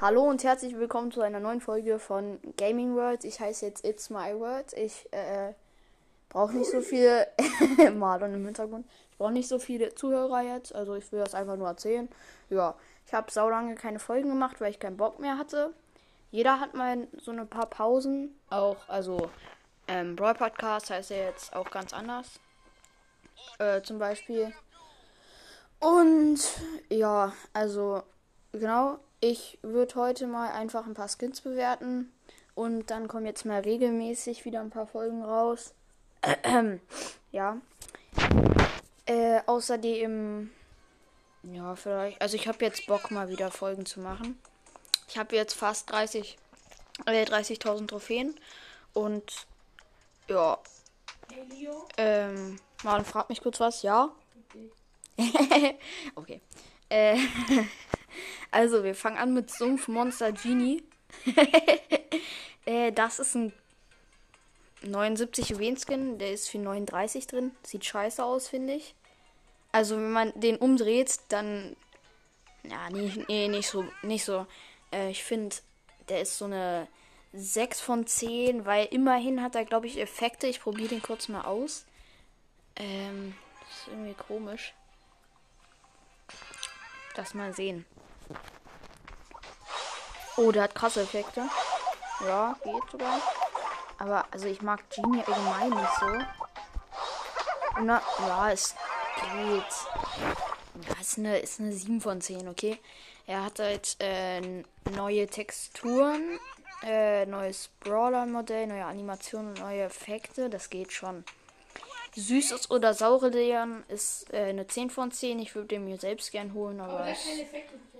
Hallo und herzlich willkommen zu einer neuen Folge von Gaming World. Ich heiße jetzt It's My World. Ich äh, brauche nicht so viel Marlon im Hintergrund. Ich brauche nicht so viele Zuhörer jetzt. Also ich will das einfach nur erzählen. Ja, ich habe sau lange keine Folgen gemacht, weil ich keinen Bock mehr hatte. Jeder hat mal so ein paar Pausen. Auch, also ähm, Brawl Podcast heißt ja jetzt auch ganz anders. Äh, zum Beispiel. Und ja, also genau, ich würde heute mal einfach ein paar Skins bewerten. Und dann kommen jetzt mal regelmäßig wieder ein paar Folgen raus. ja. Äh, außerdem, ja, vielleicht. Also ich habe jetzt Bock mal wieder Folgen zu machen. Ich habe jetzt fast 30, äh, 30.000 Trophäen. Und ja. Ähm, Marlon fragt mich kurz was, ja? Okay. okay. Äh, also, wir fangen an mit Sumpfmonster Genie. äh, das ist ein 79 Juwelen-Skin. Der ist für 39 drin. Sieht scheiße aus, finde ich. Also, wenn man den umdreht, dann. Ja, nee, nee nicht so. Nicht so. Äh, ich finde, der ist so eine 6 von 10, weil immerhin hat er, glaube ich, Effekte. Ich probiere den kurz mal aus. Ähm, das ist irgendwie komisch. Das mal sehen. Oh, der hat krasse Effekte. Ja, geht sogar. Aber, also ich mag Genie allgemein nicht so. Na, ja, es geht. Ja, ist eine, ist eine 7 von 10, okay? Er hat halt äh, neue Texturen, äh, neues Brawler-Modell, neue Animationen, neue Effekte. Das geht schon. Süßes oder saure Leon ist äh, eine 10 von 10. Ich würde den mir selbst gern holen, aber. aber der, es,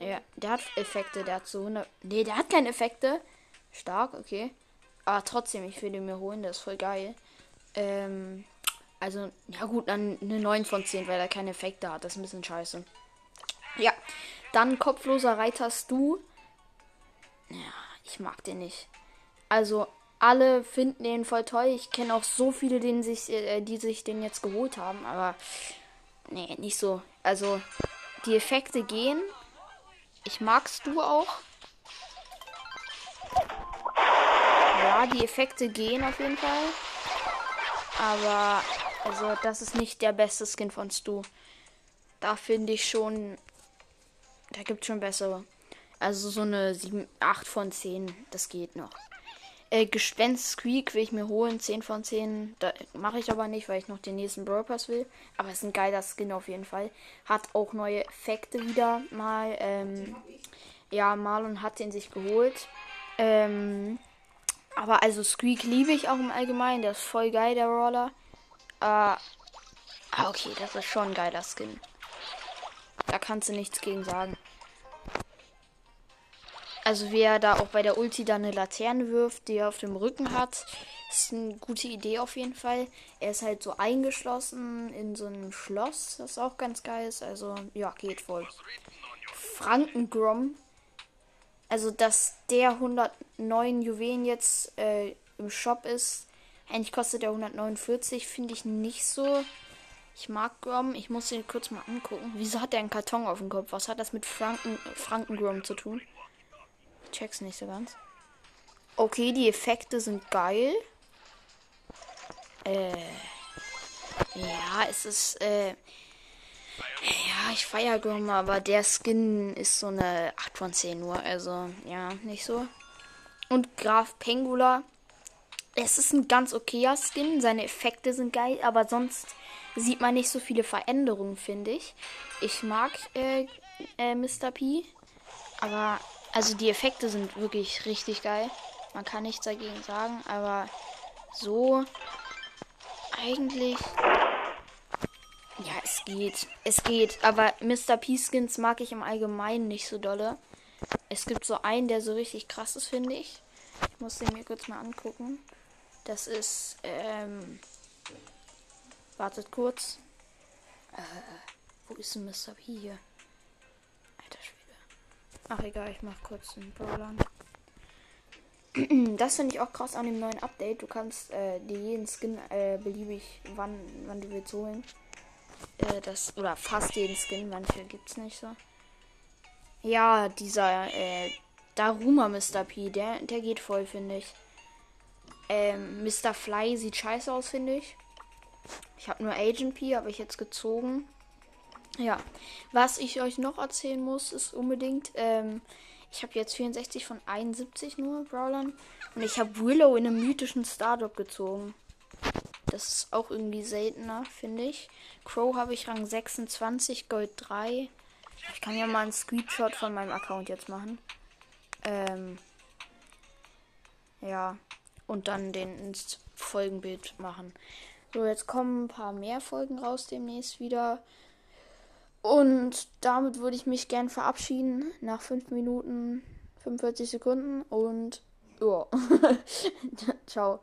ja, der hat Effekte, der hat so 100. Nee, der hat keine Effekte. Stark, okay. Aber trotzdem, ich will den mir holen, der ist voll geil. Ähm, also, ja gut, dann eine 9 von 10, weil er keine Effekte hat. Das ist ein bisschen scheiße. Ja, dann kopfloser Reiter Stu. Ja, ich mag den nicht. Also, alle finden den voll toll. Ich kenne auch so viele, denen sich, äh, die sich den jetzt geholt haben, aber nee, nicht so. Also die Effekte gehen. Ich magst du auch. Ja, die Effekte gehen auf jeden Fall. Aber also das ist nicht der beste Skin von Stu. Da finde ich schon, da gibt es schon bessere. Also so eine 7, 8 von 10, das geht noch. Äh, Gespenst Squeak will ich mir holen, 10 von 10. Da mache ich aber nicht, weil ich noch den nächsten Pass will. Aber es ist ein geiler Skin auf jeden Fall. Hat auch neue Effekte wieder mal. Ähm, ja, Marlon hat den sich geholt. Ähm, aber also Squeak liebe ich auch im Allgemeinen. Der ist voll geil, der Roller. Äh, ah, okay, das ist schon ein geiler Skin. Da kannst du nichts gegen sagen. Also wer da auch bei der Ulti dann eine Laterne wirft, die er auf dem Rücken hat, ist eine gute Idee auf jeden Fall. Er ist halt so eingeschlossen in so einem Schloss, das auch ganz geil ist. Also ja, geht voll. Frankengrom. Also dass der 109 Juwelen jetzt äh, im Shop ist. Eigentlich kostet der 149, finde ich nicht so. Ich mag Grom. Ich muss den kurz mal angucken. Wieso hat der einen Karton auf dem Kopf? Was hat das mit Franken, Frankengrom zu tun? Check's nicht so ganz. Okay, die Effekte sind geil. Äh. Ja, es ist, äh. Ja, ich feiere Grom, aber der Skin ist so eine 8 von 10 nur. Also, ja, nicht so. Und Graf Pengula. Es ist ein ganz okayer Skin. Seine Effekte sind geil, aber sonst sieht man nicht so viele Veränderungen, finde ich. Ich mag äh, äh, Mr. P. Aber also die Effekte sind wirklich richtig geil. Man kann nichts dagegen sagen, aber so eigentlich. Ja, es geht. Es geht. Aber Mr. P-Skins mag ich im Allgemeinen nicht so dolle. Es gibt so einen, der so richtig krass ist, finde ich. Ich muss den mir kurz mal angucken. Das ist, ähm. Wartet kurz. Äh, wo ist denn Mr. P hier? Ach egal, ich mach kurz einen Brawler. Das finde ich auch krass an dem neuen Update. Du kannst äh, dir jeden Skin äh, beliebig wann, wann du willst holen. Äh, das, oder fast jeden Skin, manche gibt's nicht so. Ja, dieser äh, Daruma Mr. P, der, der geht voll, finde ich. Ähm, Mr. Fly sieht scheiße aus, finde ich. Ich habe nur Agent P, habe ich jetzt gezogen. Ja, was ich euch noch erzählen muss, ist unbedingt, ähm, ich habe jetzt 64 von 71 nur Brawlern. Und ich habe Willow in einem mythischen Stardrop gezogen. Das ist auch irgendwie seltener, finde ich. Crow habe ich Rang 26, Gold 3. Ich kann ja mal einen Screenshot von meinem Account jetzt machen. Ähm, ja. Und dann den ins Folgenbild machen. So, jetzt kommen ein paar mehr Folgen raus demnächst wieder. Und damit würde ich mich gern verabschieden. Nach 5 Minuten 45 Sekunden. Und ja. Ciao.